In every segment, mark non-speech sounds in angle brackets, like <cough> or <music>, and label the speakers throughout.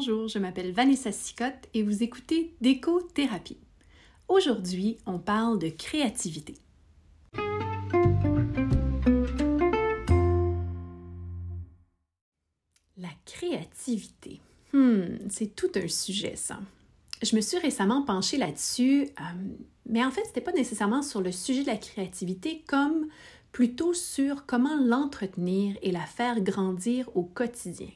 Speaker 1: Bonjour, je m'appelle Vanessa Sicotte et vous écoutez Déco-thérapie. Aujourd'hui, on parle de créativité. La créativité. Hmm, c'est tout un sujet, ça. Je me suis récemment penchée là-dessus, euh, mais en fait, ce n'était pas nécessairement sur le sujet de la créativité comme plutôt sur comment l'entretenir et la faire grandir au quotidien.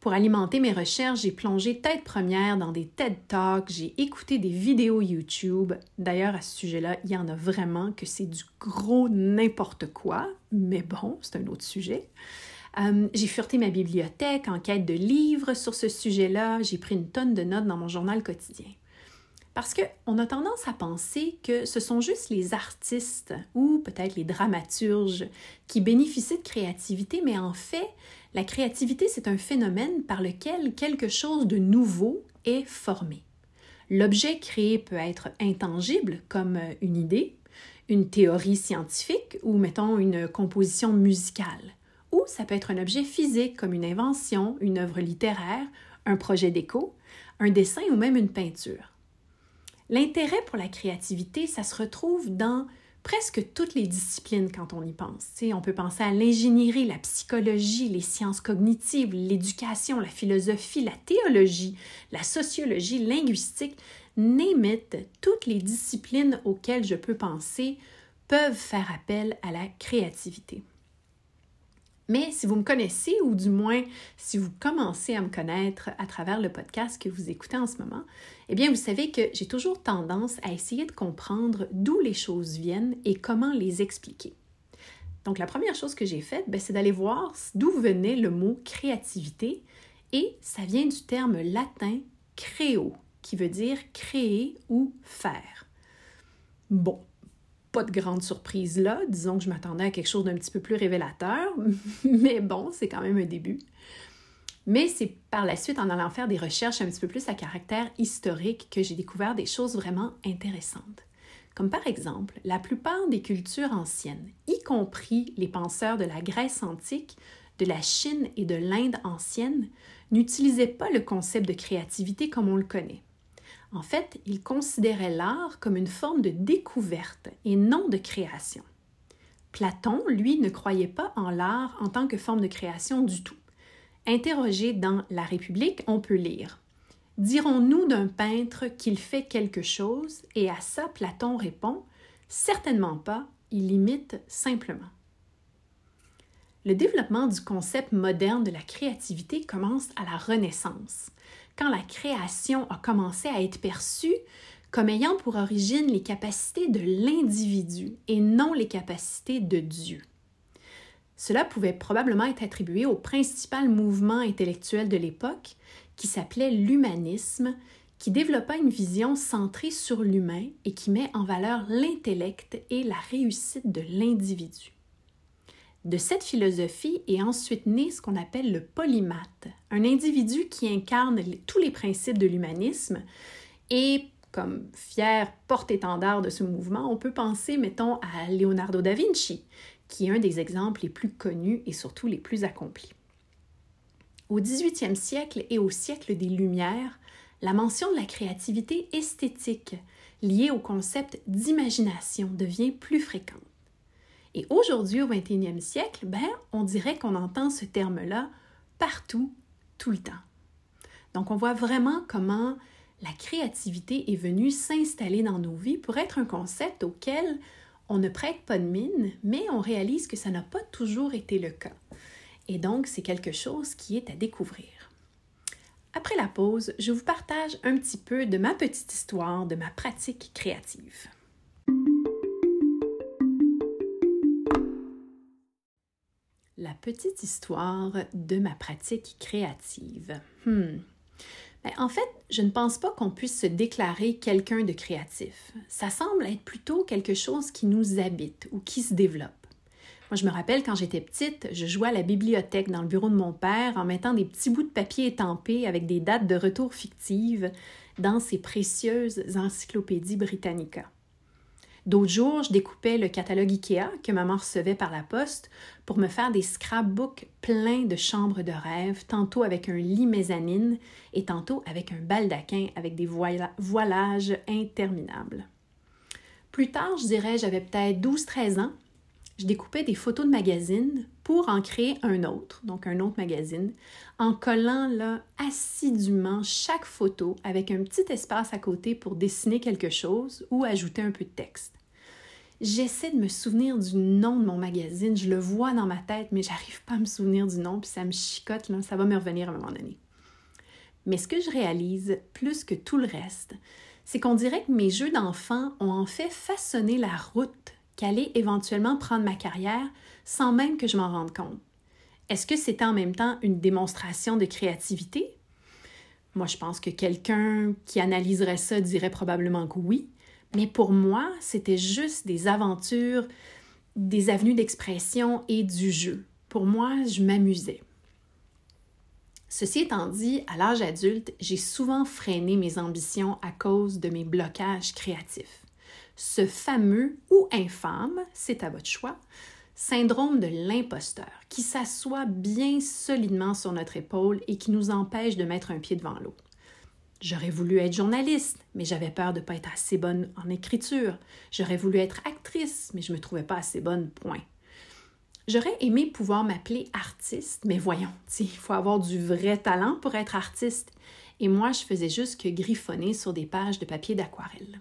Speaker 1: Pour alimenter mes recherches, j'ai plongé tête première dans des TED Talks, j'ai écouté des vidéos YouTube. D'ailleurs, à ce sujet-là, il y en a vraiment que c'est du gros n'importe quoi, mais bon, c'est un autre sujet. Euh, j'ai fureté ma bibliothèque en quête de livres sur ce sujet-là. J'ai pris une tonne de notes dans mon journal quotidien. Parce qu'on a tendance à penser que ce sont juste les artistes ou peut-être les dramaturges qui bénéficient de créativité, mais en fait, la créativité, c'est un phénomène par lequel quelque chose de nouveau est formé. L'objet créé peut être intangible, comme une idée, une théorie scientifique ou, mettons, une composition musicale. Ou ça peut être un objet physique, comme une invention, une œuvre littéraire, un projet d'écho, un dessin ou même une peinture. L'intérêt pour la créativité, ça se retrouve dans presque toutes les disciplines quand on y pense. on peut penser à l'ingénierie, la psychologie, les sciences cognitives, l'éducation, la philosophie, la théologie, la sociologie, linguistique, name toutes les disciplines auxquelles je peux penser peuvent faire appel à la créativité. Mais si vous me connaissez, ou du moins si vous commencez à me connaître à travers le podcast que vous écoutez en ce moment, eh bien, vous savez que j'ai toujours tendance à essayer de comprendre d'où les choses viennent et comment les expliquer. Donc, la première chose que j'ai faite, ben, c'est d'aller voir d'où venait le mot créativité, et ça vient du terme latin créo, qui veut dire créer ou faire. Bon, pas de grande surprise là. Disons que je m'attendais à quelque chose d'un petit peu plus révélateur, <laughs> mais bon, c'est quand même un début. Mais c'est par la suite, en allant faire des recherches un petit peu plus à caractère historique, que j'ai découvert des choses vraiment intéressantes. Comme par exemple, la plupart des cultures anciennes, y compris les penseurs de la Grèce antique, de la Chine et de l'Inde ancienne, n'utilisaient pas le concept de créativité comme on le connaît. En fait, il considérait l'art comme une forme de découverte et non de création. Platon, lui, ne croyait pas en l'art en tant que forme de création du tout. Interrogé dans La République, on peut lire Dirons-nous d'un peintre qu'il fait quelque chose Et à ça, Platon répond Certainement pas, il imite simplement. Le développement du concept moderne de la créativité commence à la Renaissance la création a commencé à être perçue comme ayant pour origine les capacités de l'individu et non les capacités de Dieu. Cela pouvait probablement être attribué au principal mouvement intellectuel de l'époque qui s'appelait l'humanisme, qui développa une vision centrée sur l'humain et qui met en valeur l'intellect et la réussite de l'individu. De cette philosophie est ensuite né ce qu'on appelle le polymathe, un individu qui incarne tous les principes de l'humanisme et comme fier porte-étendard de ce mouvement, on peut penser, mettons, à Leonardo da Vinci, qui est un des exemples les plus connus et surtout les plus accomplis. Au 18e siècle et au siècle des Lumières, la mention de la créativité esthétique liée au concept d'imagination devient plus fréquente. Et aujourd'hui, au 21e siècle, ben, on dirait qu'on entend ce terme-là partout, tout le temps. Donc, on voit vraiment comment la créativité est venue s'installer dans nos vies pour être un concept auquel on ne prête pas de mine, mais on réalise que ça n'a pas toujours été le cas. Et donc, c'est quelque chose qui est à découvrir. Après la pause, je vous partage un petit peu de ma petite histoire de ma pratique créative. La petite histoire de ma pratique créative. Hmm. Ben, en fait, je ne pense pas qu'on puisse se déclarer quelqu'un de créatif. Ça semble être plutôt quelque chose qui nous habite ou qui se développe. Moi, je me rappelle quand j'étais petite, je jouais à la bibliothèque dans le bureau de mon père en mettant des petits bouts de papier étampés avec des dates de retour fictives dans ces précieuses encyclopédies Britannica. D'autres jours, je découpais le catalogue IKEA que maman recevait par la poste pour me faire des scrapbooks pleins de chambres de rêve, tantôt avec un lit mezzanine et tantôt avec un baldaquin avec des voilages interminables. Plus tard, je dirais, j'avais peut-être 12-13 ans, je découpais des photos de magazines pour en créer un autre, donc un autre magazine, en collant là assidûment chaque photo avec un petit espace à côté pour dessiner quelque chose ou ajouter un peu de texte. J'essaie de me souvenir du nom de mon magazine, je le vois dans ma tête, mais j'arrive pas à me souvenir du nom, puis ça me chicote, là, ça va me revenir à un moment donné. Mais ce que je réalise, plus que tout le reste, c'est qu'on dirait que mes jeux d'enfant ont en fait façonné la route qu'allait éventuellement prendre ma carrière sans même que je m'en rende compte. Est-ce que c'était en même temps une démonstration de créativité? Moi, je pense que quelqu'un qui analyserait ça dirait probablement que oui, mais pour moi, c'était juste des aventures, des avenues d'expression et du jeu. Pour moi, je m'amusais. Ceci étant dit, à l'âge adulte, j'ai souvent freiné mes ambitions à cause de mes blocages créatifs ce fameux ou infâme, c'est à votre choix, syndrome de l'imposteur qui s'assoit bien solidement sur notre épaule et qui nous empêche de mettre un pied devant l'autre. J'aurais voulu être journaliste, mais j'avais peur de ne pas être assez bonne en écriture. J'aurais voulu être actrice, mais je ne me trouvais pas assez bonne, point. J'aurais aimé pouvoir m'appeler artiste, mais voyons, <laughs> il faut avoir du vrai talent pour être artiste. Et moi, je faisais juste que griffonner sur des pages de papier d'aquarelle.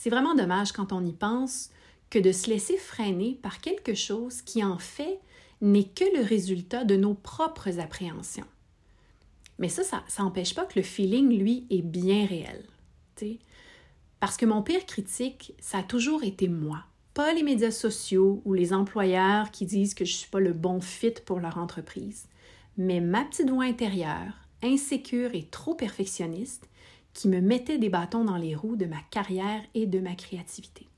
Speaker 1: C'est vraiment dommage quand on y pense que de se laisser freiner par quelque chose qui en fait n'est que le résultat de nos propres appréhensions. Mais ça, ça n'empêche pas que le feeling, lui, est bien réel. Parce que mon pire critique, ça a toujours été moi, pas les médias sociaux ou les employeurs qui disent que je ne suis pas le bon fit pour leur entreprise, mais ma petite voix intérieure, insécure et trop perfectionniste, qui me mettait des bâtons dans les roues de ma carrière et de ma créativité.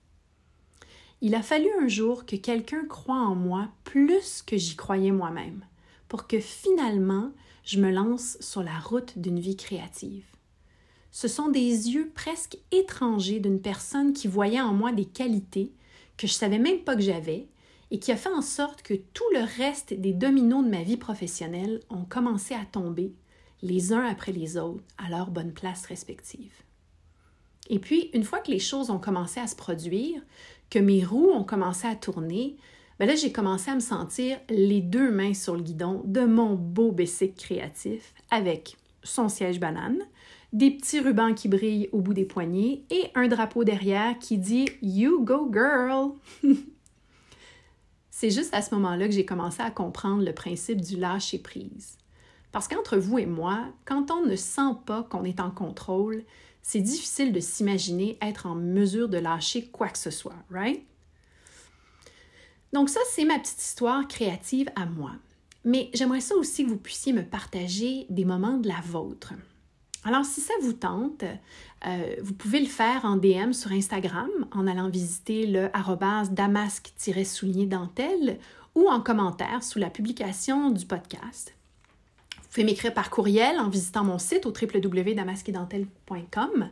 Speaker 1: Il a fallu un jour que quelqu'un croie en moi plus que j'y croyais moi-même, pour que finalement je me lance sur la route d'une vie créative. Ce sont des yeux presque étrangers d'une personne qui voyait en moi des qualités que je savais même pas que j'avais et qui a fait en sorte que tout le reste des dominos de ma vie professionnelle ont commencé à tomber les uns après les autres à leur bonne place respective. Et puis, une fois que les choses ont commencé à se produire, que mes roues ont commencé à tourner, ben là, j'ai commencé à me sentir les deux mains sur le guidon de mon beau bicycle créatif avec son siège banane, des petits rubans qui brillent au bout des poignets et un drapeau derrière qui dit You go girl! <laughs> C'est juste à ce moment-là que j'ai commencé à comprendre le principe du lâcher prise. Parce qu'entre vous et moi, quand on ne sent pas qu'on est en contrôle, c'est difficile de s'imaginer être en mesure de lâcher quoi que ce soit, right? Donc ça, c'est ma petite histoire créative à moi. Mais j'aimerais ça aussi que vous puissiez me partager des moments de la vôtre. Alors, si ça vous tente, euh, vous pouvez le faire en DM sur Instagram en allant visiter le damasque-souligné dentelle ou en commentaire sous la publication du podcast. Vous pouvez m'écrire par courriel en visitant mon site au www.damasquedentelle.com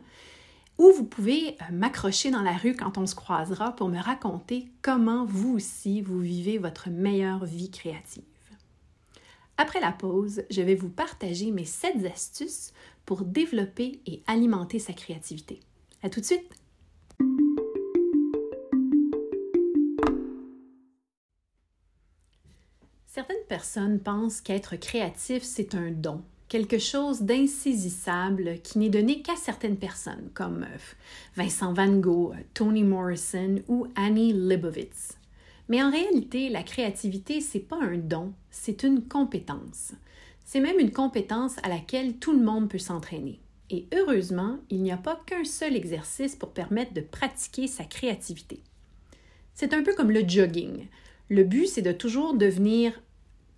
Speaker 1: ou vous pouvez euh, m'accrocher dans la rue quand on se croisera pour me raconter comment vous aussi vous vivez votre meilleure vie créative. Après la pause, je vais vous partager mes 7 astuces pour développer et alimenter sa créativité. À tout de suite! Certaines personnes pensent qu'être créatif, c'est un don, quelque chose d'insaisissable qui n'est donné qu'à certaines personnes, comme euh, Vincent Van Gogh, Toni Morrison ou Annie Leibovitz. Mais en réalité, la créativité, c'est pas un don, c'est une compétence. C'est même une compétence à laquelle tout le monde peut s'entraîner. Et heureusement, il n'y a pas qu'un seul exercice pour permettre de pratiquer sa créativité. C'est un peu comme le jogging. Le but, c'est de toujours devenir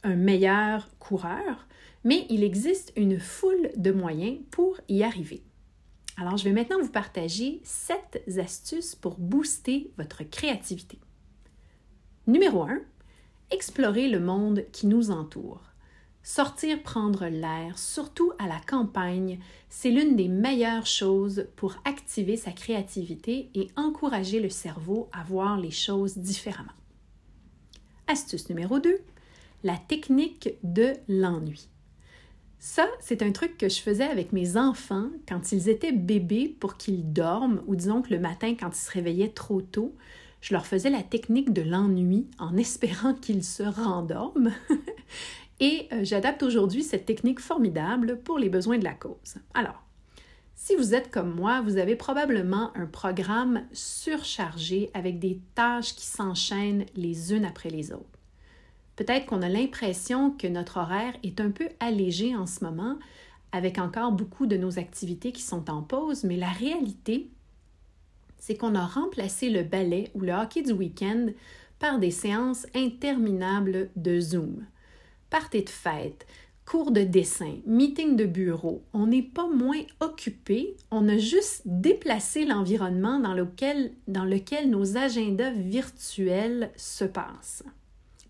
Speaker 1: un meilleur coureur, mais il existe une foule de moyens pour y arriver. Alors, je vais maintenant vous partager sept astuces pour booster votre créativité. Numéro 1. Explorer le monde qui nous entoure. Sortir prendre l'air, surtout à la campagne, c'est l'une des meilleures choses pour activer sa créativité et encourager le cerveau à voir les choses différemment. Astuce numéro 2, la technique de l'ennui. Ça, c'est un truc que je faisais avec mes enfants quand ils étaient bébés pour qu'ils dorment, ou disons que le matin, quand ils se réveillaient trop tôt, je leur faisais la technique de l'ennui en espérant qu'ils se rendorment. <laughs> Et euh, j'adapte aujourd'hui cette technique formidable pour les besoins de la cause. Alors, si vous êtes comme moi, vous avez probablement un programme surchargé avec des tâches qui s'enchaînent les unes après les autres. Peut-être qu'on a l'impression que notre horaire est un peu allégé en ce moment, avec encore beaucoup de nos activités qui sont en pause, mais la réalité, c'est qu'on a remplacé le ballet ou le hockey du week-end par des séances interminables de Zoom party de fête, cours de dessin, meeting de bureau, on n'est pas moins occupé, on a juste déplacé l'environnement dans lequel, dans lequel nos agendas virtuels se passent.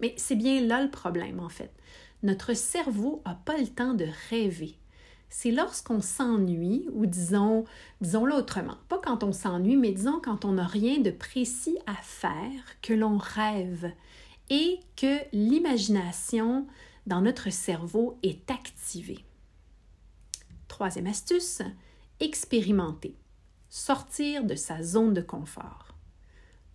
Speaker 1: Mais c'est bien là le problème en fait. Notre cerveau n'a pas le temps de rêver. C'est lorsqu'on s'ennuie, ou disons, disons-le autrement, pas quand on s'ennuie, mais disons quand on n'a rien de précis à faire, que l'on rêve et que l'imagination dans notre cerveau est activé. Troisième astuce, expérimenter, sortir de sa zone de confort.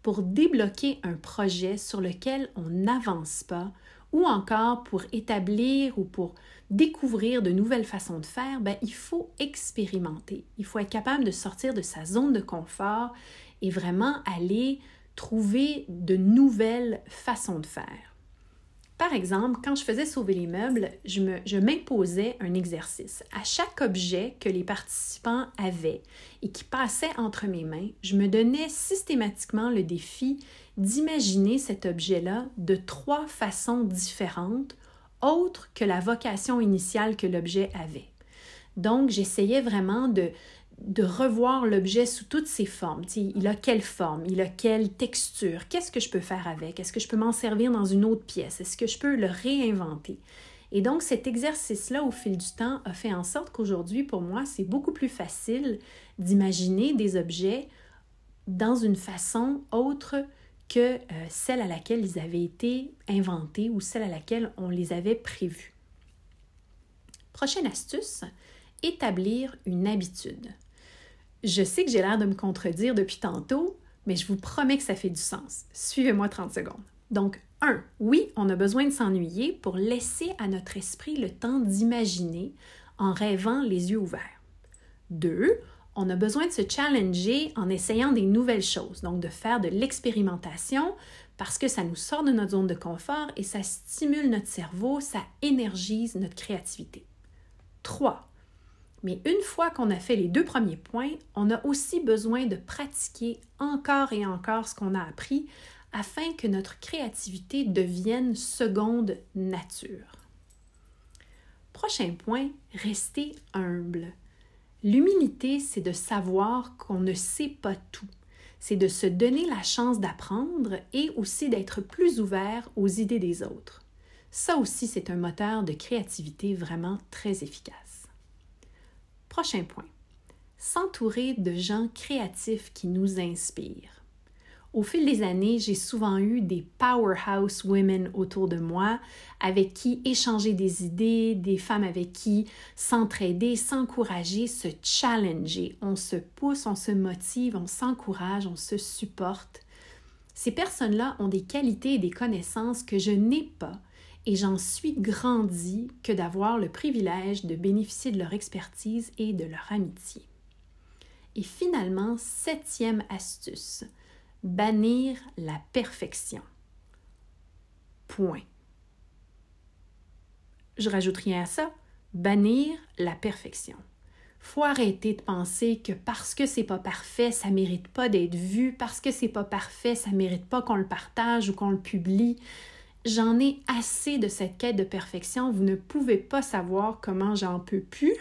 Speaker 1: Pour débloquer un projet sur lequel on n'avance pas, ou encore pour établir ou pour découvrir de nouvelles façons de faire, ben, il faut expérimenter. Il faut être capable de sortir de sa zone de confort et vraiment aller trouver de nouvelles façons de faire. Par exemple, quand je faisais sauver les meubles, je m'imposais un exercice. À chaque objet que les participants avaient et qui passait entre mes mains, je me donnais systématiquement le défi d'imaginer cet objet-là de trois façons différentes, autres que la vocation initiale que l'objet avait. Donc, j'essayais vraiment de, de revoir l'objet sous toutes ses formes. il a quelle forme, il a quelle texture, qu'est-ce que je peux faire avec, est-ce que je peux m'en servir dans une autre pièce, est-ce que je peux le réinventer? Et donc cet exercice-là au fil du temps a fait en sorte qu'aujourd'hui, pour moi, c'est beaucoup plus facile d'imaginer des objets dans une façon autre que euh, celle à laquelle ils avaient été inventés ou celle à laquelle on les avait prévus. Prochaine astuce, établir une habitude. Je sais que j'ai l'air de me contredire depuis tantôt, mais je vous promets que ça fait du sens. Suivez-moi 30 secondes. Donc, 1. Oui, on a besoin de s'ennuyer pour laisser à notre esprit le temps d'imaginer en rêvant les yeux ouverts. 2. On a besoin de se challenger en essayant des nouvelles choses, donc de faire de l'expérimentation parce que ça nous sort de notre zone de confort et ça stimule notre cerveau, ça énergise notre créativité. 3. Mais une fois qu'on a fait les deux premiers points, on a aussi besoin de pratiquer encore et encore ce qu'on a appris afin que notre créativité devienne seconde nature. Prochain point, rester humble. L'humilité, c'est de savoir qu'on ne sait pas tout. C'est de se donner la chance d'apprendre et aussi d'être plus ouvert aux idées des autres. Ça aussi, c'est un moteur de créativité vraiment très efficace. Prochain point. S'entourer de gens créatifs qui nous inspirent. Au fil des années, j'ai souvent eu des powerhouse women autour de moi avec qui échanger des idées, des femmes avec qui s'entraider, s'encourager, se challenger. On se pousse, on se motive, on s'encourage, on se supporte. Ces personnes-là ont des qualités et des connaissances que je n'ai pas et j'en suis grandi que d'avoir le privilège de bénéficier de leur expertise et de leur amitié. Et finalement, septième astuce, bannir la perfection. Point. Je rajoute rien à ça, bannir la perfection. Faut arrêter de penser que parce que c'est pas parfait, ça mérite pas d'être vu, parce que c'est pas parfait, ça mérite pas qu'on le partage ou qu'on le publie. J'en ai assez de cette quête de perfection. Vous ne pouvez pas savoir comment j'en peux plus.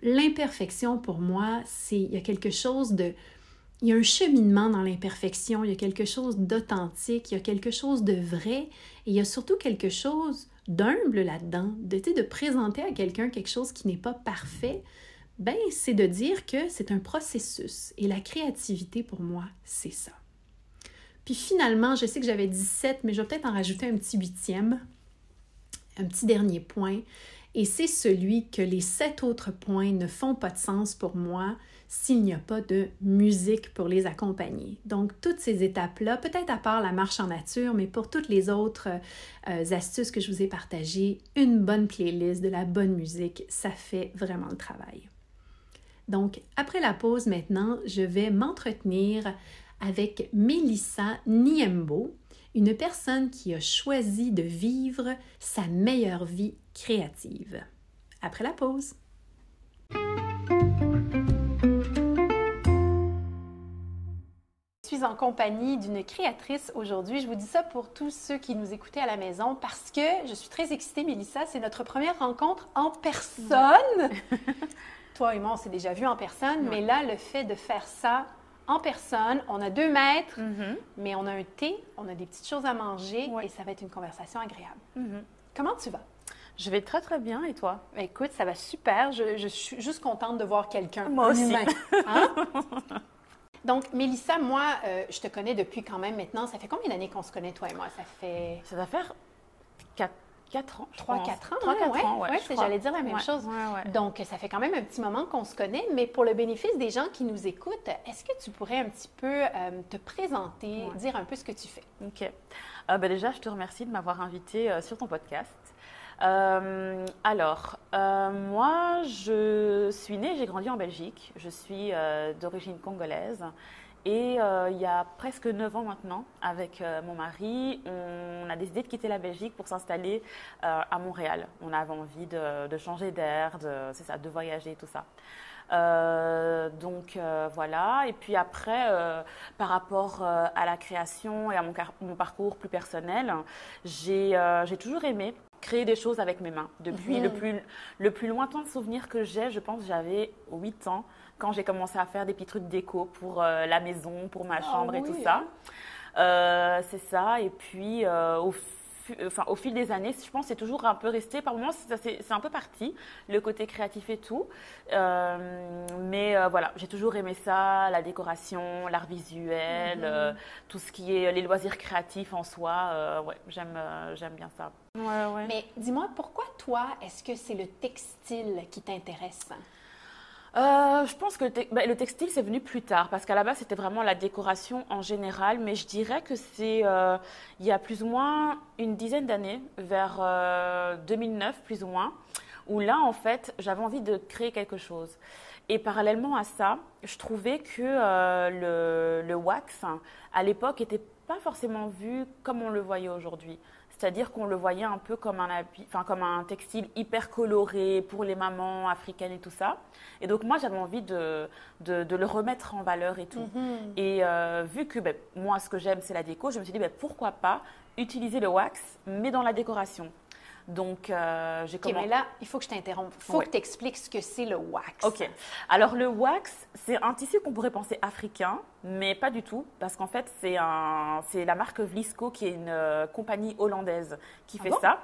Speaker 1: L'imperfection, pour moi, c'est il y a quelque chose de il y a un cheminement dans l'imperfection, il y a quelque chose d'authentique, il y a quelque chose de vrai et il y a surtout quelque chose d'humble là-dedans, de, de présenter à quelqu'un quelque chose qui n'est pas parfait, ben c'est de dire que c'est un processus. Et la créativité, pour moi, c'est ça. Puis finalement, je sais que j'avais 17, mais je vais peut-être en rajouter un petit huitième, un petit dernier point. Et c'est celui que les sept autres points ne font pas de sens pour moi s'il n'y a pas de musique pour les accompagner. Donc, toutes ces étapes-là, peut-être à part la marche en nature, mais pour toutes les autres euh, astuces que je vous ai partagées, une bonne playlist, de la bonne musique, ça fait vraiment le travail. Donc, après la pause maintenant, je vais m'entretenir avec Melissa Niembo, une personne qui a choisi de vivre sa meilleure vie créative. Après la pause. Je suis en compagnie d'une créatrice aujourd'hui. Je vous dis ça pour tous ceux qui nous écoutaient à la maison parce que je suis très excitée, Mélissa. C'est notre première rencontre en personne. <laughs> Toi et moi, on s'est déjà vu en personne, mais là, le fait de faire ça en personne. On a deux mètres, mm-hmm. mais on a un thé, on a des petites choses à manger et ça va être une conversation agréable. Mm-hmm. Comment tu vas?
Speaker 2: Je vais très très bien et toi?
Speaker 1: Écoute, ça va super. Je, suis juste contente de voir quelqu'un.
Speaker 2: Moi aussi. <laughs> Hein?
Speaker 1: Donc, Mélissa, moi, euh, je te connais depuis quand même maintenant. Ça fait combien d'années qu'on se connaît, toi et moi? Ça fait.
Speaker 2: Ça va faire 4 ans.
Speaker 1: 3-4 ans. 3 4 ouais, ans, ouais. j'allais dire la même chose. Donc, ça fait quand même un petit moment qu'on se connaît, mais pour le bénéfice des gens qui nous écoutent, est-ce que tu pourrais un petit peu euh, te présenter, dire un peu ce que tu fais?
Speaker 2: OK. Euh, ben déjà, je te remercie de m'avoir invité euh, sur ton podcast. alors, moi, je suis née, j'ai grandi en Belgique. Je suis d'origine congolaise. Et euh, il y a presque 9 ans maintenant, avec euh, mon mari, on a décidé de quitter la Belgique pour s'installer euh, à Montréal. On avait envie de, changer d'air, de, c'est ça, de voyager, tout ça. donc voilà. Et puis après, par rapport à la création et à mon, mon parcours plus personnel, j'ai, j'ai toujours aimé créer des choses avec mes mains. Depuis le, mhm. plus, le plus lointain souvenir que j'ai, je pense j'avais 8 ans quand j'ai commencé à faire des petits trucs déco pour euh, la maison, pour ma ah chambre et tout ça. Euh, c'est ça. Et puis, euh, au, enfin, au fil des années, je pense que c'est toujours un peu resté. Par moments, c'est un peu parti, le côté créatif et tout. mais voilà, j'ai toujours aimé ça, la décoration, l'art visuel, mhm. tout ce qui est les loisirs créatifs en soi. ouais, j'aime j'aime bien ça.
Speaker 1: Ouais, ouais. Mais dis-moi, pourquoi toi, est-ce que c'est le textile qui t'intéresse?
Speaker 2: Euh, je pense que ben, le, textile, c'est venu plus tard, parce qu'à la base, c'était vraiment la décoration en général, mais je dirais que c'est euh, il y a plus ou moins une dizaine d'années, vers 2009 euh, plus ou moins, où là, en fait, j'avais envie de créer quelque chose. Et parallèlement à ça, je trouvais que le, le, wax, à l'époque, n'était pas forcément vu comme on le voyait aujourd'hui. C'est-à-dire qu'on le voyait un peu comme un, enfin, comme un textile hyper coloré pour les mamans africaines et tout ça. Et donc moi, j'avais envie de, de, le remettre en valeur et tout. Mm-hmm. Et euh, vu que ben, moi, ce que j'aime, c'est la déco, je me suis dit, ben, pourquoi pas utiliser le wax, mais dans la décoration. Donc, euh, j'ai
Speaker 1: commencé. mais là, il faut que je t'interrompe. Il faut que tu expliques ce que c'est le wax.
Speaker 2: OK. Alors, le wax, c'est un tissu qu'on pourrait penser africain, mais pas du tout, parce qu'en fait, c'est un, la marque Vlisco, qui est une euh, compagnie hollandaise qui ah fait ça.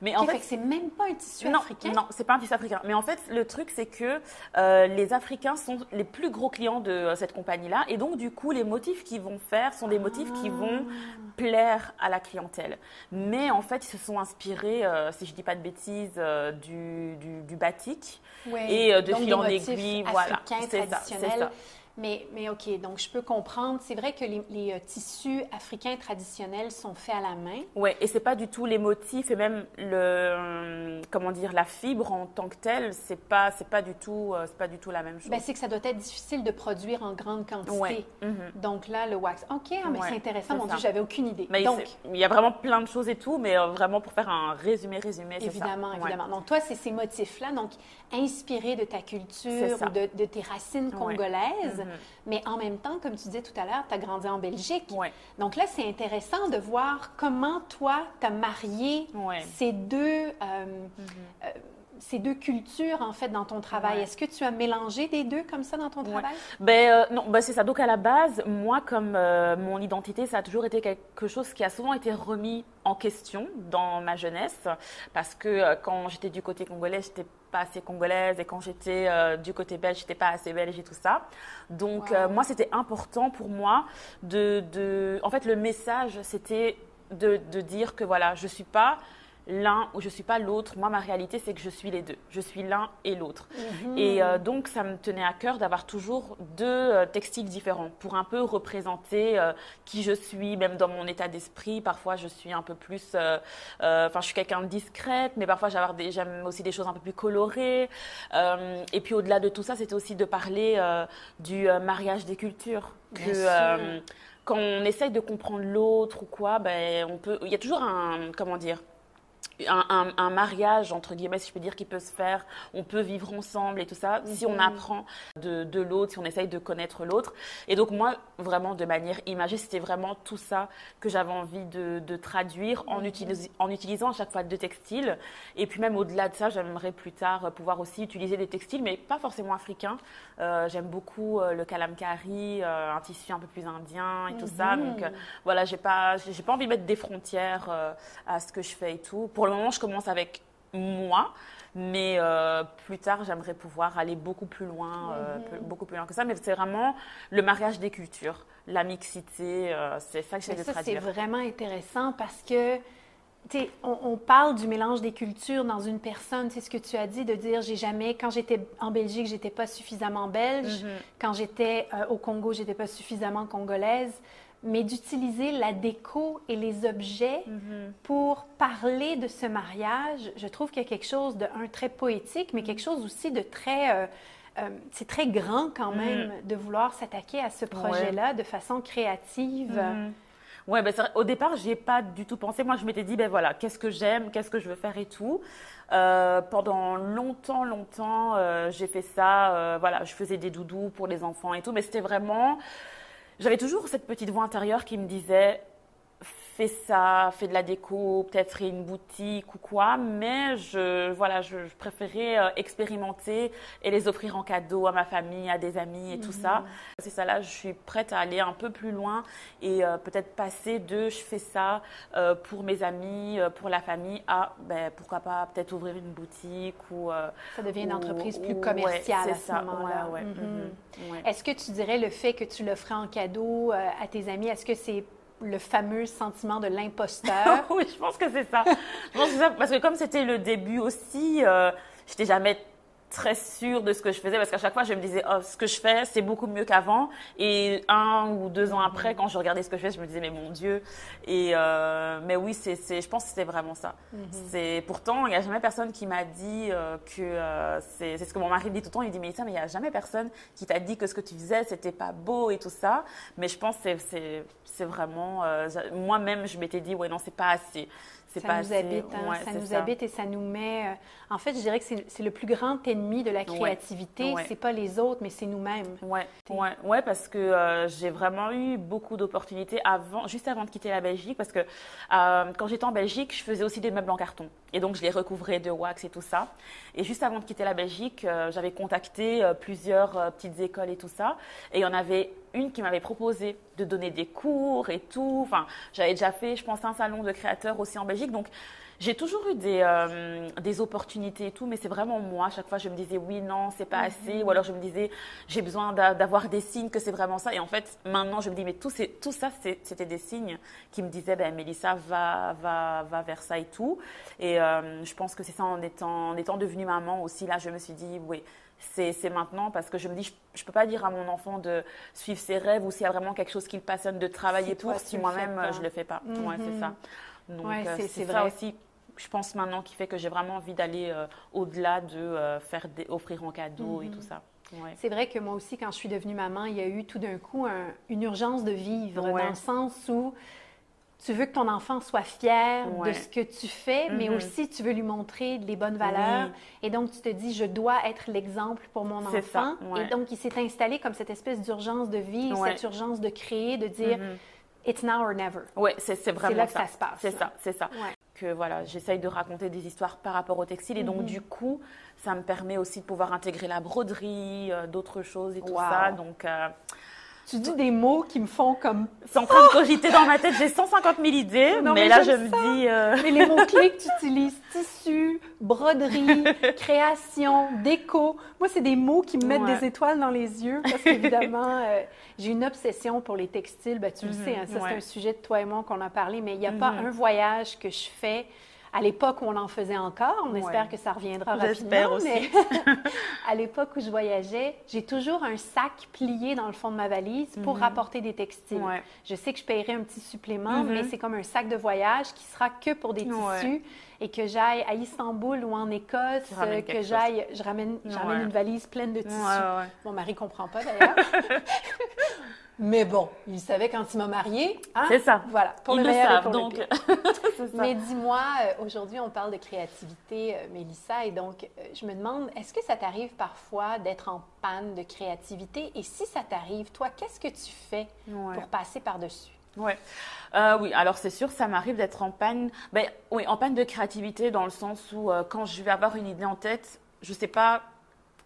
Speaker 1: Mais en fait, c'est même pas un tissu
Speaker 2: non,
Speaker 1: africain.
Speaker 2: Non, c'est pas un tissu africain. Mais en fait, le truc, c'est que euh, les Africains sont les plus gros clients de euh, cette compagnie-là. Et donc, du coup, les motifs qu'ils vont faire sont des motifs qui vont ah. plaire à la clientèle. Mais en fait, ils se sont inspirés, euh, si je dis pas de bêtises, du, du, batik et de fil en aiguille. Voilà,
Speaker 1: c'est ça. Mais, mais OK, donc je peux comprendre. C'est vrai que les, euh, tissus africains traditionnels sont faits à la main.
Speaker 2: Oui, et c'est pas du tout les motifs et même le, euh, comment dire, la fibre en tant que telle, c'est pas, c'est pas du tout, euh, c'est pas du tout la même chose.
Speaker 1: Ben, c'est que ça doit être difficile de produire en grande quantité. Mhm. Donc là, le wax. OK, ah, mais c'est intéressant. Mon Dieu, j'avais aucune idée.
Speaker 2: Mais
Speaker 1: donc,
Speaker 2: il y a vraiment plein de choses et tout, mais vraiment pour faire un résumé, résumé,
Speaker 1: c'est ça. Évidemment, évidemment. Donc toi, c'est ces motifs-là, donc inspirés de ta culture ou de, de, tes racines congolaises. Mais en même temps, comme tu disais tout à l'heure, tu as grandi en Belgique. Donc là, c'est intéressant de voir comment toi, tu as marié ces deux, euh, mhm. euh, ces deux cultures, en fait, dans ton travail. Est-ce que tu as mélangé des deux comme ça dans ton travail?
Speaker 2: Ben, euh, non, ben, c'est ça. Donc, à la base, moi, comme euh, mon identité, ça a toujours été quelque chose qui a souvent été remis en question dans ma jeunesse. Parce que euh, quand j'étais du côté congolais, j'étais pas assez congolaise. Et quand j'étais du côté belge, j'étais pas assez belge et tout ça. Donc, moi, c'était important pour moi de, de. En fait, le message, c'était de, de dire que voilà, je suis pas l'un ou je suis pas l'autre. Moi, ma réalité, c'est que je suis les deux. Je suis l'un et l'autre. Mhm. Et euh, donc, ça me tenait à cœur d'avoir toujours deux euh, textiles différents pour un peu représenter euh, qui je suis, même dans mon état d'esprit. Parfois, je suis un peu plus, enfin, je suis quelqu'un de discrète, mais parfois, j'aime aussi des choses un peu plus colorées. et puis, au-delà de tout ça, c'était aussi de parler du mariage des cultures. Que, quand on essaye de comprendre l'autre ou quoi, ben, on peut, il y a toujours un, comment dire, un, mariage, entre guillemets, si je peux dire, qui peut se faire. On peut vivre ensemble et tout ça, si on mhm. apprend de, de l'autre, si on essaye de connaître l'autre. Et donc, moi, vraiment, de manière imagée, c'était vraiment tout ça que j'avais envie de, de traduire en, mhm. en, utilisant à chaque fois deux textiles. Et puis, même au-delà de ça, j'aimerais plus tard pouvoir aussi utiliser des textiles, mais pas forcément africains. Euh, j'aime beaucoup euh, le kalamkari, euh, un tissu un peu plus indien et tout ça. Mhm. Donc, voilà, j'ai pas, j'ai pas envie de mettre des frontières à ce que je fais et tout. Pour le moment, je commence avec moi. Mais euh, plus tard, j'aimerais pouvoir aller beaucoup plus loin, euh, mhm. beaucoup plus loin que ça. Mais c'est vraiment le mariage des cultures, la mixité, euh, c'est ça que j'ai de traduire.
Speaker 1: C'est vraiment intéressant parce que on, on, parle du mélange des cultures dans une personne. C'est ce que tu as dit de dire j'ai jamais, quand j'étais en Belgique, j'étais pas suffisamment belge. Mhm. Quand j'étais au Congo, j'étais pas suffisamment congolaise mais d'utiliser la déco et les objets mhm. pour parler de ce mariage, je trouve qu'il y a quelque chose de un très poétique, mais quelque chose aussi de très euh, euh, c'est très grand quand mhm. même de vouloir s'attaquer à ce projet-là de façon créative.
Speaker 2: Mhm. Ouais, ben au départ, j'ai pas du tout pensé. Moi, je m'étais dit, ben voilà, qu'est-ce que j'aime, qu'est-ce que je veux faire et tout. Euh, pendant longtemps, longtemps, j'ai fait ça. voilà, je faisais des doudous pour les enfants et tout, mais c'était vraiment j'avais toujours cette petite voix intérieure qui me disait fais ça, fais de la déco, peut-être une boutique ou quoi, mais je, voilà, je, préférais euh, expérimenter et les offrir en cadeau à ma famille, à des amis et tout ça. Mhm. C'est ça là, je suis prête à aller un peu plus loin et euh, peut-être passer de je fais ça euh, pour mes amis, pour la famille, à ben, pourquoi pas peut-être ouvrir une boutique ou.
Speaker 1: ça devient une entreprise plus commerciale à ce moment-là. Mhm. Mhm. Est-ce que tu dirais le fait que tu le ferais en cadeau à tes amis, est-ce que c'est le fameux sentiment de <laughs> l'imposteur.
Speaker 2: oui, je pense que c'est ça. je pense que ça. Parce que comme c'était le début aussi, euh, je n'étais jamais très sûre de ce que je faisais parce qu'à chaque fois je me disais oh, ce que je fais c'est beaucoup mieux qu'avant. Et un ou deux ans après quand je regardais ce que je fais je me disais mais mon dieu. Et euh, mais oui c'est je pense que c'était vraiment ça. Mhm. c'est pourtant il n'y a jamais personne qui m'a dit euh, que euh, c'est ce que mon mari dit tout le temps. Il dit mais ça mais il n'y a jamais personne qui t'a dit que ce que tu faisais c'était pas beau et tout ça. Mais je pense que c'est vraiment moi-même je m'étais dit ouais non c'est pas assez
Speaker 1: ça nous habite, hein. ça nous habite et ça nous met. Euh, en fait, je dirais que c'est le plus grand ennemi de la créativité. C'est pas les autres, mais c'est nous-mêmes.
Speaker 2: Ouais, ouais, ouais, parce que euh, j'ai vraiment eu beaucoup d'opportunités avant, juste avant de quitter la Belgique, parce que euh, quand j'étais en Belgique, je faisais aussi des meubles en carton, et donc je les recouvrais de wax et tout ça. Et juste avant de quitter la Belgique, j'avais contacté plusieurs petites écoles et tout ça, et il y en avait une qui m'avait proposé de donner des cours et tout. Enfin, j'avais déjà fait, je pense, un salon de créateurs aussi en Belgique. Donc, j'ai toujours eu des, euh, des opportunités et tout, mais c'est vraiment moi. À chaque fois, je me disais oui, non, c'est pas assez. Ou alors, je me disais, j'ai besoin d'avoir des signes que c'est vraiment ça. Et en fait, maintenant, je me dis, mais tout, tout ça, c'était des signes qui me disaient, ben, Mélissa, va, va, va vers ça et tout. Et euh, je pense que c'est ça en étant, en étant devenue maman aussi. Là, je me suis dit, oui c'est maintenant parce que je me dis, je ne peux pas dire à mon enfant de suivre ses rêves ou s'il y a vraiment quelque chose qui le passionne de travailler pour si moi-même je ne le fais pas. Ouais, c'est mhm. ça. Donc euh, c'est ça aussi, je pense maintenant, qui fait que j'ai vraiment envie d'aller euh, au-delà de euh, faire offrir en cadeau et tout mhm. ça.
Speaker 1: C'est vrai que moi aussi, quand je suis devenue maman, il y a eu tout d'un coup une urgence de vivre, dans le sens où tu veux que ton enfant soit fier de ce que tu fais, mais mm-hmm. aussi tu veux lui montrer les bonnes valeurs. Et donc, tu te dis, je dois être l'exemple pour mon enfant. Et donc, il s'est installé comme cette espèce d'urgence de vie, cette urgence de créer, de dire, mm-hmm. it's now or never.
Speaker 2: Oui, c'est vraiment
Speaker 1: C'est là que ça, se passe.
Speaker 2: C'est ça, c'est ça. Que voilà, j'essaye de raconter des histoires par rapport au textile. Et donc,
Speaker 1: Mhm.
Speaker 2: du coup, ça me permet aussi de pouvoir intégrer la broderie, euh, d'autres choses et tout
Speaker 1: Wow.
Speaker 2: ça. Donc, euh,
Speaker 1: Tu dis des mots qui me font comme.
Speaker 2: c'est en train de cogiter dans ma tête. J'ai 150 000 idées,
Speaker 1: Non,
Speaker 2: mais,
Speaker 1: mais
Speaker 2: là, je me
Speaker 1: ça.
Speaker 2: dis. euh,
Speaker 1: Mais les mots-clés que <laughs> tu utilises, tissu, broderie, création, déco. Moi, c'est des mots qui me mettent
Speaker 2: Ouais.
Speaker 1: des étoiles dans les yeux parce qu'évidemment, <laughs> euh, j'ai une obsession pour les textiles. Ben, tu le
Speaker 2: Mhm,
Speaker 1: sais, hein, ça,
Speaker 2: ouais.
Speaker 1: c'est un sujet de toi et moi qu'on a parlé, mais il n'y a pas
Speaker 2: Mhm.
Speaker 1: un voyage que je fais à l'époque où on en faisait encore. On
Speaker 2: Ouais.
Speaker 1: espère que ça reviendra rapidement.
Speaker 2: aussi.
Speaker 1: Mais <laughs> à l'époque où je voyageais, j'ai toujours un sac plié dans le fond de ma valise pour
Speaker 2: Mhm.
Speaker 1: rapporter des textiles.
Speaker 2: Ouais.
Speaker 1: Je sais que je paierai un petit supplément,
Speaker 2: Mhm.
Speaker 1: mais c'est comme un sac de voyage qui sera que pour des tissus et que j'aille à Istanbul ou en Écosse, euh, que j'aille, je ramène, je ramène
Speaker 2: Ouais.
Speaker 1: une valise pleine de tissus.
Speaker 2: Ouais, ouais.
Speaker 1: Mon mari comprend pas d'ailleurs. <laughs> mais bon, il savait quand il m'a mariée. hein?
Speaker 2: C'est ça.
Speaker 1: Voilà, pour
Speaker 2: Ils
Speaker 1: le
Speaker 2: le
Speaker 1: meilleur et le pire. <laughs> Mais dis-moi, euh, aujourd'hui, on parle de créativité, euh, Mélissa, et donc euh, je me demande, est-ce que ça t'arrive parfois d'être en panne de créativité? Et si ça t'arrive, toi, qu'est-ce que tu fais
Speaker 2: Ouais.
Speaker 1: pour passer par-dessus?
Speaker 2: Ouais. Euh, oui, alors c'est sûr, ça m'arrive d'être en panne. Ben, oui, en panne de créativité dans le sens où euh, quand je vais avoir une idée en tête, je ne sais pas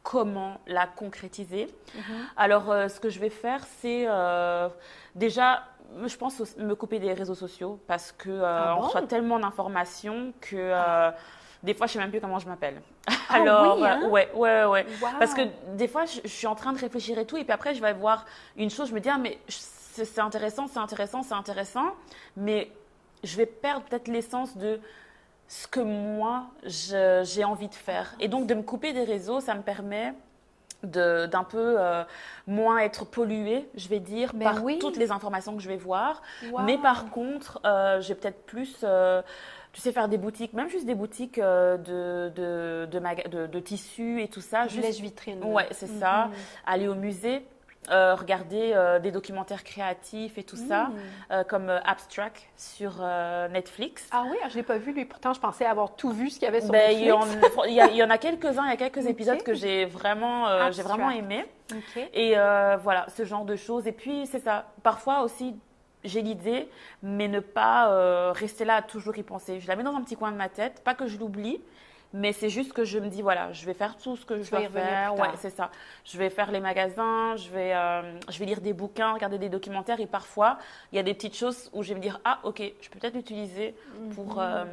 Speaker 2: comment la concrétiser. Alors, euh, ce que je vais faire, c'est euh, déjà, je pense, aussi me couper des réseaux sociaux parce que euh,
Speaker 1: Ah
Speaker 2: on reçoit tellement d'informations que euh, des fois, je sais même plus comment je m'appelle.
Speaker 1: Ah <laughs>
Speaker 2: Alors,
Speaker 1: oui, hein?
Speaker 2: ouais, ouais, ouais.
Speaker 1: Wow.
Speaker 2: Parce que des fois, je, je suis en train de réfléchir et tout, et puis après, je vais voir une chose, je me dis, ah, mais c'est c'est intéressant, c'est intéressant, c'est intéressant, mais je vais perdre peut-être l'essence de ce que moi, j'ai envie de faire. Et donc, de me couper des réseaux, ça me permet d'un peu euh, moins être polluée, je vais dire,
Speaker 1: Ben
Speaker 2: par
Speaker 1: oui.
Speaker 2: toutes les informations que je vais voir.
Speaker 1: Wow.
Speaker 2: Mais par contre, euh, j'ai peut-être plus, euh, tu sais, faire des boutiques, même juste des boutiques de, de, de, maga- de- de tissus et tout ça. juste
Speaker 1: lèche-vitrine.
Speaker 2: Ouais, c'est ça.
Speaker 1: Mhm.
Speaker 2: aller au musée, euh, regarder euh, des documentaires créatifs et tout ça,
Speaker 1: Mhm.
Speaker 2: euh, comme Abstract sur Netflix.
Speaker 1: Ah oui, je ne l'ai pas vu, lui. Pourtant, je pensais avoir tout vu ce qu'il y avait sur
Speaker 2: Ben,
Speaker 1: Netflix.
Speaker 2: il y a- il y en a quelques-uns, il y a quelques <laughs> épisodes que j'ai vraiment, j'ai vraiment aimé. Et voilà, ce genre de choses. Et puis, c'est ça. Parfois aussi, j'ai l'idée, mais ne pas rester là à toujours y penser. Je la mets dans un petit coin de ma tête, pas que je l'oublie, mais c'est juste que je me dis, voilà, je vais faire tout ce que je
Speaker 1: y
Speaker 2: dois faire. Ouais, c'est ça. Je vais faire les magasins, je vais, euh, je vais lire des bouquins, regarder des documentaires. Et parfois, il y a des petites choses où je vais me dire, ah, ok, je peux peut-être l'utiliser pour, euh,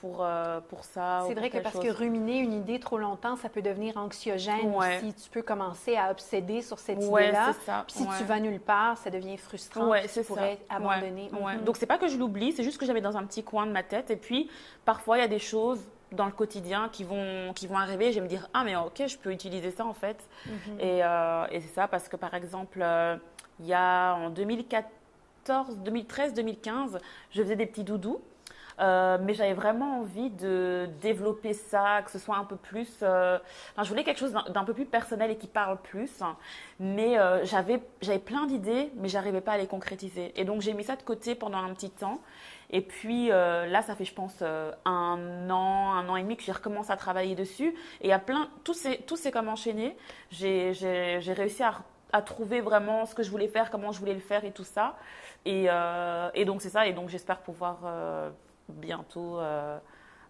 Speaker 2: pour, euh, pour ça.
Speaker 1: Mhm. C'est vrai que parce
Speaker 2: chose.
Speaker 1: que ruminer une idée trop longtemps, ça peut devenir anxiogène
Speaker 2: Ouais.
Speaker 1: aussi. Tu peux commencer à obséder sur cette
Speaker 2: Ouais,
Speaker 1: idée-là. Puis si
Speaker 2: ouais.
Speaker 1: tu vas nulle part, ça devient frustrant.
Speaker 2: Ouais,
Speaker 1: tu pourrais
Speaker 2: ça.
Speaker 1: abandonner.
Speaker 2: Ouais.
Speaker 1: Mhm.
Speaker 2: Donc c'est pas que je l'oublie, c'est juste que j'avais dans un petit coin de ma tête. Et puis parfois il y a des choses dans le quotidien qui vont qui vont arriver. Je vais me dire ah mais ok je peux utiliser ça en fait.
Speaker 1: Mhm.
Speaker 2: Et, euh, et c'est ça parce que par exemple euh, il y a en 2014, 2013, 2015 je faisais des petits doudous. Euh, mais j'avais vraiment envie de développer ça, que ce soit un peu plus. euh, enfin, je voulais quelque chose d'un peu plus personnel et qui parle plus. Mais euh, j'avais j'avais plein d'idées, mais j'arrivais pas à les concrétiser. Et donc j'ai mis ça de côté pendant un petit temps. Et puis euh, là, ça fait, je pense, euh, un an, un an et demi que j'ai recommencé à travailler dessus. Et a plein, tout s'est tout s'est comme enchaîné. J'ai réussi à, à trouver vraiment ce que je voulais faire, comment je voulais le faire et tout ça. Et, euh, donc c'est ça. Et donc j'espère pouvoir bientôt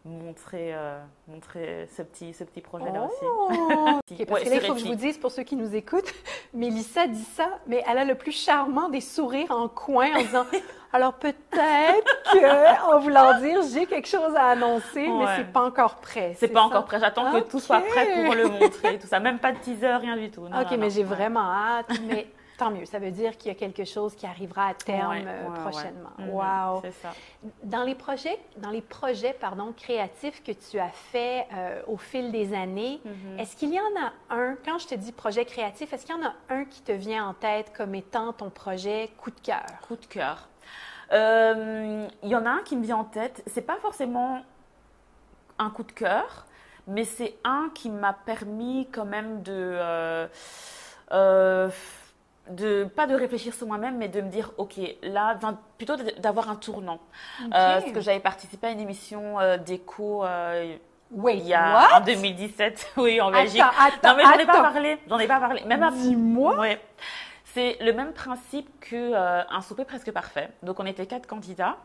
Speaker 2: montrer, euh, montrer ce petit, ce petit projet-là aussi.
Speaker 1: Oh! <laughs> Ok, parce
Speaker 2: Ouais,
Speaker 1: que là, il faut que je vous dise, pour ceux qui nous écoutent, <laughs> Mélissa dit ça, mais elle a le plus charmant des sourires en coin en disant <laughs> Alors peut-être que, en voulant dire, j'ai quelque chose à annoncer, mais
Speaker 2: Ouais.
Speaker 1: c'est pas encore prêt.
Speaker 2: C'est pas
Speaker 1: ça?
Speaker 2: encore prêt. J'attends que tout soit prêt pour le montrer. Tout ça, même pas de teaser, rien du tout. Non,
Speaker 1: ok,
Speaker 2: non,
Speaker 1: mais j'ai
Speaker 2: Ouais.
Speaker 1: vraiment hâte. Mais tant mieux, ça veut dire qu'il y a quelque chose qui arrivera à terme
Speaker 2: Ouais,
Speaker 1: euh,
Speaker 2: ouais,
Speaker 1: prochainement.
Speaker 2: Mhm,
Speaker 1: Wow!
Speaker 2: C'est ça.
Speaker 1: Dans les projets, dans les projets pardon, créatifs que tu as faits euh, au fil des années,
Speaker 2: Mhm.
Speaker 1: est-ce qu'il y en a un, quand je te dis projet créatif, est-ce qu'il y en a un qui te vient en tête comme étant ton projet coup de cœur?
Speaker 2: Coup de cœur. Euh, Il y en a un qui me vient en tête. C'est pas forcément un coup de cœur, mais c'est un qui m'a permis quand même de, euh, de pas de réfléchir sur moi-même, mais de me dire ok, là, plutôt d'avoir un tournant. Euh, parce que j'avais participé à une émission euh, d'écho. euh, il y a
Speaker 1: what?
Speaker 2: en 2017, <laughs> oui, en Belgique.
Speaker 1: Attends, attends,
Speaker 2: non, mais j'en ai pas parlé. J'en ai pas parlé. Même à-
Speaker 1: Dis-moi.
Speaker 2: Ouais. C'est le même principe que euh, un souper presque parfait. Donc on était quatre candidats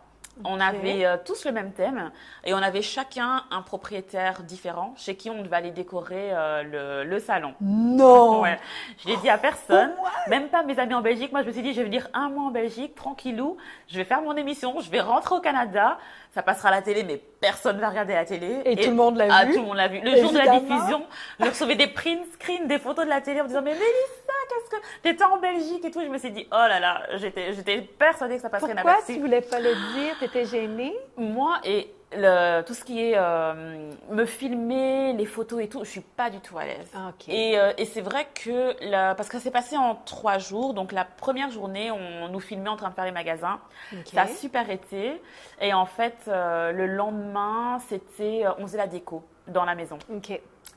Speaker 2: On avait euh, tous le même thème et on avait chacun un propriétaire différent chez qui on devait aller décorer euh, le, salon.
Speaker 1: Non <laughs>
Speaker 2: ouais. Je l'ai dit à personne, même pas mes amis en Belgique. Moi, je me suis dit, je vais venir un mois en Belgique, tranquillou. Je vais faire mon émission, je vais rentrer au Canada. Ça passera à la télé, mais personne ne va regarder la télé.
Speaker 1: Et, tout le monde l'a
Speaker 2: ah,
Speaker 1: vu.
Speaker 2: Tout le monde l'a vu. Le jour de la diffusion, je recevais des print screens, des photos de la télé en me disant, mais Mélissa, qu'est-ce que... T'étais en Belgique et tout. Je me suis dit, oh là là, j'étais, j'étais persuadée que ça passerait
Speaker 1: Pourquoi tu voulais pas le dire? T'étais gênée?
Speaker 2: Moi, et le, tout ce qui est euh, me filmer, les photos et tout, je suis pas du tout à l'aise.
Speaker 1: Ah,
Speaker 2: et, euh, et c'est vrai que, la, parce que ça s'est passé en trois jours, donc la première journée, on, nous filmait en train de faire les magasins. Ça a super été. Et en fait, euh, le lendemain, c'était, on faisait la déco dans la maison.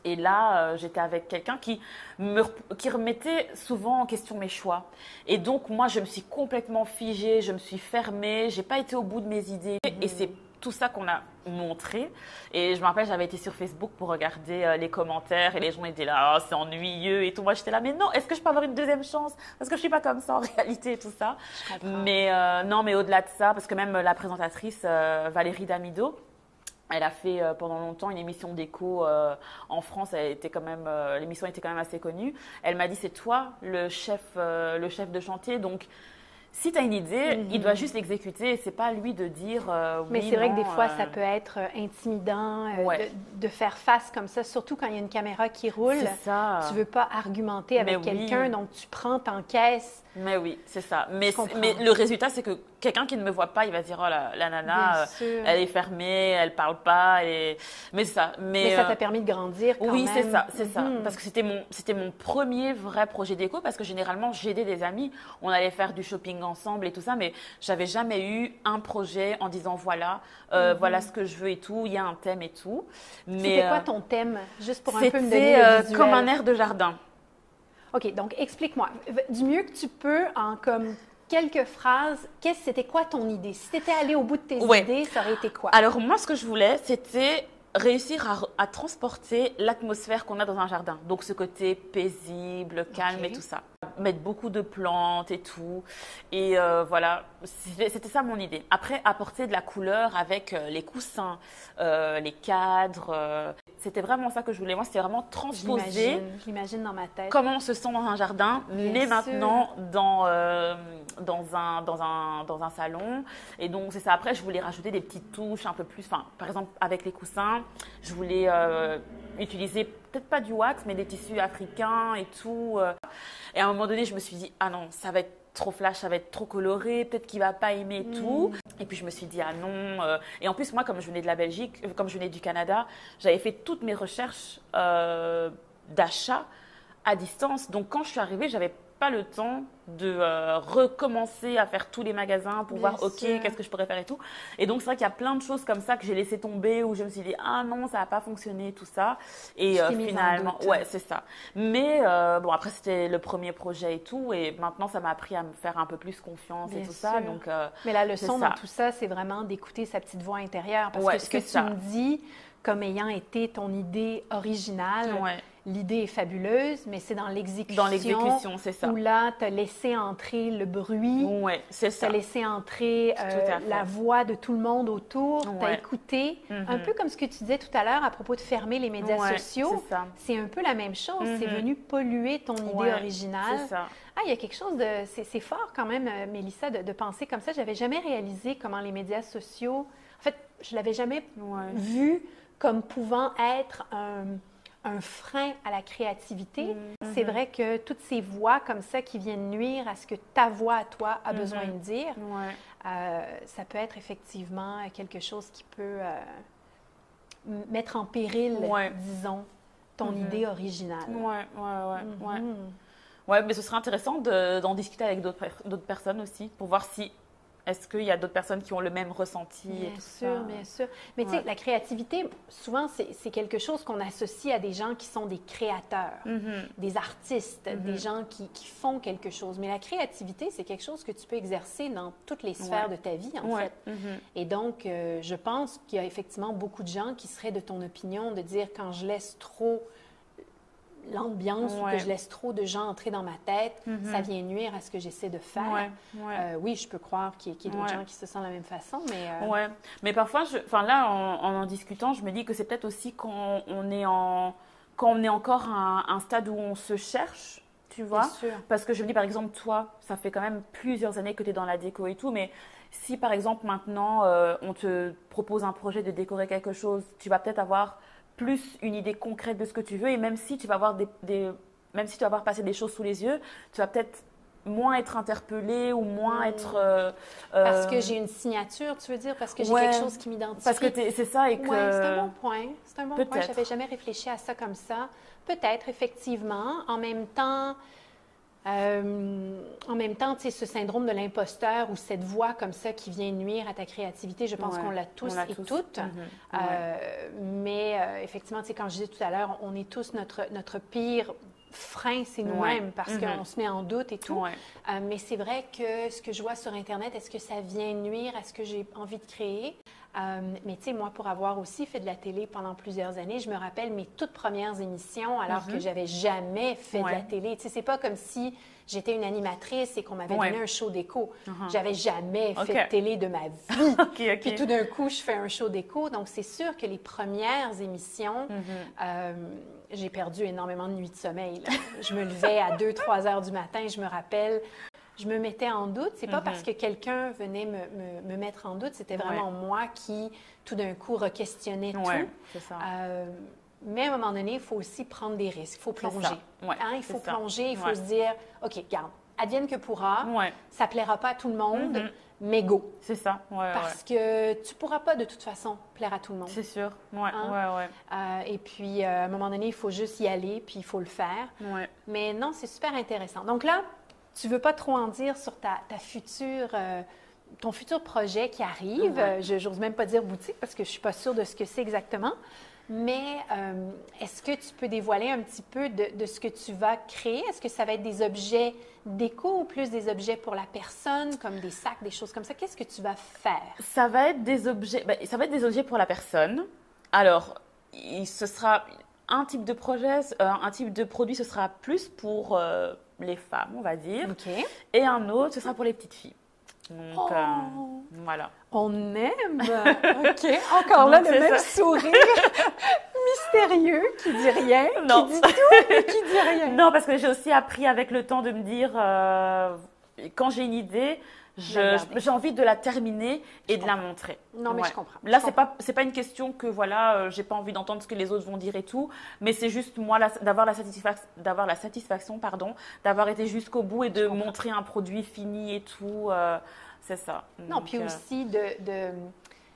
Speaker 2: Et là, j'étais avec quelqu'un qui me qui remettait souvent en question mes choix. Et donc moi, je me suis complètement figée, je me suis fermée, j'ai pas été au bout de mes idées. Et c'est tout ça qu'on a montré. Et je me rappelle, j'avais été sur Facebook pour regarder euh, les commentaires et les gens étaient là, oh, c'est ennuyeux et tout. Moi, j'étais là, mais non, est-ce que je peux avoir une deuxième chance? Parce que je suis pas comme ça en <laughs> réalité et tout ça. Mais euh, non, mais au-delà de ça, parce que même la présentatrice euh, Valérie Damido, elle a fait pendant longtemps une émission d'écho en France. Elle était quand même, l'émission était quand même assez connue. Elle m'a dit c'est toi le chef, le chef de chantier, donc si tu as une idée, il doit mhm. juste l'exécuter. C'est pas lui de dire. Euh,
Speaker 1: Mais c'est vrai que des fois, ça euh, peut être euh, intimidant de, faire face comme ça, surtout quand il y a une caméra qui roule.
Speaker 2: Ça.
Speaker 1: Tu veux pas argumenter avec quelqu'un, donc tu prends, t'encaisses.
Speaker 2: Mais oui, c'est ça. Mais, mais le résultat, c'est que quelqu'un qui ne me voit pas, il va dire oh la, la nana, elle est fermée, elle parle pas. Et... Mais ça. Mais,
Speaker 1: ça t'a permis de grandir. Quand
Speaker 2: oui, c'est ça, c'est ça. Mhm. Parce que c'était mon, c'était mon premier vrai projet d'éco. Parce que généralement, j'aidais des amis. On allait faire du shopping ensemble et tout ça, mais j'avais jamais eu un projet en disant voilà, euh, mhm. voilà ce que je veux et tout, il y a un thème et tout.
Speaker 1: C'était quoi euh, ton thème, juste pour un peu me donner
Speaker 2: euh, comme un air de jardin.
Speaker 1: Ok, donc explique-moi du mieux que tu peux en comme quelques phrases, qu'est-ce c'était quoi ton idée? Si tu étais allé au bout de tes idées, ça aurait été quoi?
Speaker 2: Alors moi, ce que je voulais, c'était réussir à, transporter l'atmosphère qu'on a dans un jardin. Donc ce côté paisible, calme et tout ça. Mettre beaucoup de plantes et tout. Et euh, voilà, c'était ça mon idée. Après, apporter de la couleur avec euh, les coussins, euh, les cadres. C'était vraiment ça que je voulais. Moi, c'était vraiment transposer.
Speaker 1: J'imagine dans ma tête.
Speaker 2: Comment on se sent dans un jardin, mais maintenant dans, dans, un, dans, un, dans un salon. Et donc, c'est ça. Après, je voulais rajouter des petites touches un peu plus. Enfin, par exemple, avec les coussins, je voulais euh, utiliser peut-être pas du wax, mais des tissus africains et tout. Euh. Et à un moment donné, je me suis dit, ah non, ça va être trop flash, ça va être trop coloré, peut-être qu'il va pas aimer mm. tout. Et puis je me suis dit, ah non. Euh. Et en plus, moi, comme je venais de la Belgique, comme je venais du Canada, j'avais fait toutes mes recherches d'achat à distance. Donc quand je suis arrivée, j'avais pas le temps de euh, recommencer à faire tous les magasins pour voir, ok, qu'est-ce que je pourrais faire et tout. Et donc, c'est vrai qu'il y a plein de choses comme ça que j'ai laissé tomber, où je me suis dit, ah non, ça n'a pas fonctionné, tout ça. Et euh, finalement, ouais, c'est ça. Mais euh, bon, après, c'était le premier projet et tout. Et maintenant, ça m'a appris à me faire un peu plus confiance et tout ça. Donc,
Speaker 1: Mais la leçon dans tout ça, c'est vraiment d'écouter sa petite voix intérieure. Parce que ce que tu me dis, comme ayant été ton idée originale, l'idée est fabuleuse, mais c'est dans l'exécution.
Speaker 2: Dans l'exécution, c'est ça.
Speaker 1: Où là, tu as laissé entrer le bruit.
Speaker 2: Oui, c'est ça.
Speaker 1: Tu as laissé entrer euh, la voix de tout le monde autour. Tu as écouté. Un peu comme ce que tu disais tout à l'heure à propos de fermer les médias sociaux. C'est un peu la même chose. C'est mm-hmm. venu polluer ton idée originale.
Speaker 2: C'est ça.
Speaker 1: Ah, il y a quelque chose de. C'est fort quand même, euh, Mélissa, de, de penser comme ça. J'avais jamais réalisé comment les médias sociaux. En fait, je l'avais jamais vu comme pouvant être un un frein à la créativité. Mm-hmm. C'est vrai que toutes ces voix comme ça qui viennent nuire à ce que ta voix à toi a besoin mm-hmm. de dire, euh, ça peut être effectivement quelque chose qui peut euh, mettre en péril, disons, ton mm-hmm. idée originale.
Speaker 2: Oui, oui, oui. Ouais. mais ce serait intéressant d'en discuter avec d'autres personnes aussi pour voir si est-ce qu'il y a d'autres personnes qui ont le même ressenti
Speaker 1: Bien sûr, bien sûr. Mais tu sais, la créativité, souvent, c'est quelque chose qu'on associe à des gens qui sont des créateurs, mm-hmm. des artistes, des mm-hmm. gens qui, font quelque chose. Mais la créativité, c'est quelque chose que tu peux exercer dans toutes les sphères de ta vie, en fait. Mm-hmm. Et donc, euh, je pense qu'il y a effectivement beaucoup de gens qui seraient de ton opinion de dire quand je laisse trop l'ambiance ou que je laisse trop de gens entrer dans ma tête,
Speaker 2: Mhm.
Speaker 1: ça vient nuire à ce que j'essaie de faire.
Speaker 2: Ouais, ouais.
Speaker 1: Euh, oui, je peux croire qu'il y ait d'autres gens qui se sentent de la même façon, mais euh,
Speaker 2: Ouais, mais parfois, je, enfin là, en, en en discutant, je me dis que c'est peut-être aussi quand on est en, quand on est encore à un, un stade où on se cherche, tu vois. Parce que je me dis, par exemple, toi, ça fait quand même plusieurs années que tu es dans la déco et tout, mais si par exemple maintenant euh, on te propose un projet de décorer quelque chose, tu vas peut-être avoir plus une idée concrète de ce que tu veux et même si tu vas avoir des, des- même si tu vas avoir passé des choses sous les yeux, tu vas peut-être moins être interpellé ou moins
Speaker 1: Mm.
Speaker 2: être euh,
Speaker 1: Parce
Speaker 2: euh,
Speaker 1: que j'ai une signature, tu veux dire, parce que j'ai
Speaker 2: ouais.
Speaker 1: quelque chose qui m'identifie?
Speaker 2: parce que c'est ça et que
Speaker 1: Ouais, c'est un bon point. C'est un bon point. J'avais jamais réfléchi à ça comme ça. Peut-être, effectivement. En même temps, euh, en même temps, ce syndrome de l'imposteur ou cette voix comme ça qui vient nuire à ta créativité, je pense
Speaker 2: Ouais,
Speaker 1: qu'on l'a tous et
Speaker 2: tous.
Speaker 1: toutes.
Speaker 2: Mhm.
Speaker 1: Euh, mais euh, effectivement, quand je disais tout à l'heure, on est tous notre, notre pire frein, c'est nous-mêmes
Speaker 2: Ouais.
Speaker 1: parce
Speaker 2: Mhm.
Speaker 1: qu'on se met en doute et tout. Euh, mais c'est vrai que ce que je vois sur Internet, est-ce que ça vient nuire à ce que j'ai envie de créer? Euh, mais tu sais, moi, pour avoir aussi fait de la télé pendant plusieurs années, je me rappelle mes toutes premières émissions alors que j'avais jamais fait de la
Speaker 2: Mhm.
Speaker 1: Télé. Tu sais, c'est pas comme si j'étais une animatrice et qu'on m'avait
Speaker 2: Ouais.
Speaker 1: donné un show d'écho.
Speaker 2: Mhm.
Speaker 1: J'avais jamais fait de télé de ma <laughs> vie.
Speaker 2: Ok, ok.
Speaker 1: Puis tout d'un coup, je fais un show d'écho. Donc, c'est sûr que les premières émissions,
Speaker 2: Mhm.
Speaker 1: euh, j'ai perdu énormément de nuits de sommeil. là. Je me levais à 2-3 heures du matin, je me rappelle. Je me mettais en doute. C'est pas
Speaker 2: Mhm.
Speaker 1: parce que quelqu'un venait me, me- me mettre en doute, c'était vraiment moi qui, tout d'un coup, re-questionnais
Speaker 2: Ouais,
Speaker 1: tout.
Speaker 2: ça.
Speaker 1: Euh, mais à un moment donné, il faut aussi prendre des risques. Il faut
Speaker 2: C'est
Speaker 1: plonger.
Speaker 2: Ouais,
Speaker 1: Hein, il faut plonger, il faut se dire, OK, garde, advienne que pourra. Ça plaira pas à tout le monde,
Speaker 2: Mhm.
Speaker 1: mais go.
Speaker 2: c'est ça.
Speaker 1: Parce que tu pourras pas de toute façon plaire à tout le monde.
Speaker 2: C'est sûr. Ouais,
Speaker 1: Hein?
Speaker 2: ouais, ouais.
Speaker 1: Euh, et puis, euh, à un moment donné, il faut juste y aller, puis il faut le faire. Mais non, c'est super intéressant. Donc là, tu veux pas trop en dire sur ta, ta future, euh, ton futur projet qui arrive.
Speaker 2: Ouais.
Speaker 1: Je n'ose même pas dire boutique parce que je suis pas sûre de ce que c'est exactement. Mais euh, est-ce que tu peux dévoiler un petit peu de, de ce que tu vas créer? Est-ce que ça va être des objets déco ou plus des objets pour la personne, comme des sacs, des choses comme ça? Qu'est-ce que tu vas faire?
Speaker 2: Ça va être des objets. ben, ça va être des objets pour la personne. Alors, il, ce sera un type de projet, euh, un type de produit, ce sera plus pour euh, les femmes, on va dire, et un autre, ce sera pour les petites filles. Donc, euh,
Speaker 1: Oh!
Speaker 2: voilà.
Speaker 1: On aime. OK. Encore <laughs> là, le même
Speaker 2: ça.
Speaker 1: sourire <laughs> mystérieux qui dit rien,
Speaker 2: Non.
Speaker 1: qui dit tout, mais qui dit rien. <laughs>
Speaker 2: Non, parce que j'ai aussi appris avec le temps de me dire, euh, quand j'ai une idée. J'ai envie de la terminer et de la montrer.
Speaker 1: Non, mais
Speaker 2: Ouais.
Speaker 1: je comprends.
Speaker 2: Là, c'est pas c'est pas une question que voilà, euh, j'ai pas envie d'entendre ce que les autres vont dire et tout, mais c'est juste moi d'avoir la satisfaction d'avoir la satisfaction pardon, d'avoir été jusqu'au bout et de montrer un produit fini et tout, euh, c'est ça.
Speaker 1: Non,
Speaker 2: Donc,
Speaker 1: puis
Speaker 2: euh,
Speaker 1: aussi de, de,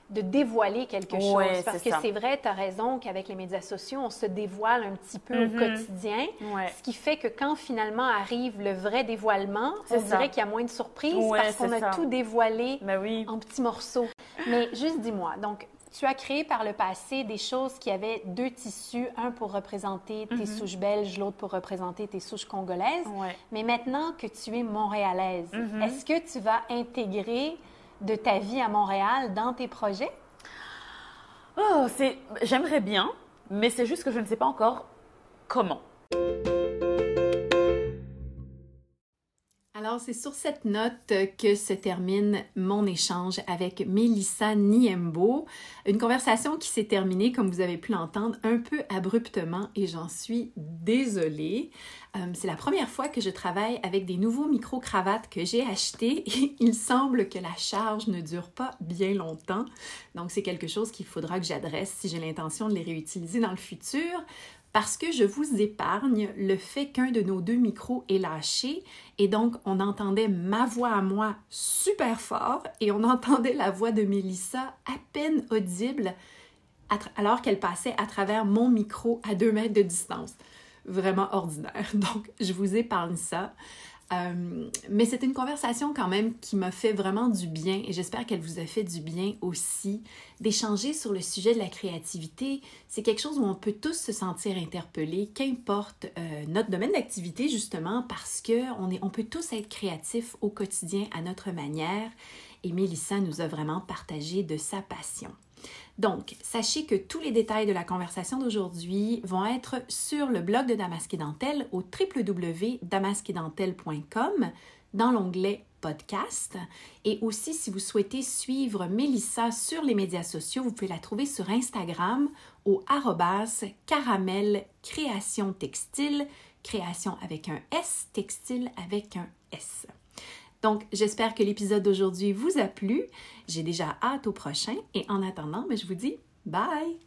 Speaker 1: de dévoiler quelque chose.
Speaker 2: Ouais,
Speaker 1: parce que c'est vrai, tu as raison qu'avec les médias sociaux, on se dévoile un petit peu au quotidien.
Speaker 2: ouais.
Speaker 1: Ce qui fait que quand finalement arrive le vrai dévoilement, on
Speaker 2: ça.
Speaker 1: dirait qu'il y a moins de surprises
Speaker 2: Ouais,
Speaker 1: parce qu'on a
Speaker 2: ça.
Speaker 1: tout dévoilé
Speaker 2: oui.
Speaker 1: en petits morceaux. Mais juste dis-moi, donc tu as créé par le passé des choses qui avaient deux tissus, un pour représenter tes
Speaker 2: Mhm.
Speaker 1: souches belges, l'autre pour représenter tes souches congolaises.
Speaker 2: Ouais.
Speaker 1: Mais maintenant que tu es montréalaise,
Speaker 2: Mhm.
Speaker 1: est-ce que tu vas intégrer de ta vie à Montréal dans tes projets?
Speaker 2: Oh, c'est j'aimerais bien, mais c'est juste que je ne sais pas encore comment.
Speaker 1: Alors, c'est sur cette note que se termine mon échange avec Mélissa Niembo. Une conversation qui s'est terminée, comme vous avez pu l'entendre, un peu abruptement et j'en suis désolée. Euh, c'est la première fois que je travaille avec des nouveaux micro-cravates que j'ai achetés <laughs> et il semble que la charge ne dure pas bien longtemps. Donc, c'est quelque chose qu'il faudra que j'adresse si j'ai l'intention de les réutiliser dans le futur parce que je vous épargne le fait qu'un de nos deux micros est lâché et donc on entendait ma voix à moi super fort et on <laughs> entendait la voix de Mélissa à peine audible alors qu'elle passait à travers mon micro à deux mètres de distance. Vraiment ordinaire. <laughs> Donc, je vous épargne ça. Euh, mais c'est une conversation quand même qui m'a fait vraiment du bien et j'espère qu'elle vous a fait du bien aussi d'échanger sur le sujet de la créativité. C'est quelque chose où on peut tous se sentir interpellés, qu'importe euh, notre domaine d'activité justement, parce que on, est, on peut tous être créatifs au quotidien à notre manière. Et Mélissa nous a vraiment partagé de sa passion. Donc, sachez que tous les détails de la conversation d'aujourd'hui vont être sur le blog de Damasque Dentelle au www.damasquedentelle.com dans l'onglet podcast. Et aussi, si vous souhaitez suivre Mélissa sur les médias sociaux, vous pouvez la trouver sur Instagram au arrobas caramel création textile, création avec un S, textile avec un S. Donc, j'espère que l'épisode d'aujourd'hui vous a plu. J'ai déjà hâte au prochain et en attendant, ben, je vous dis bye!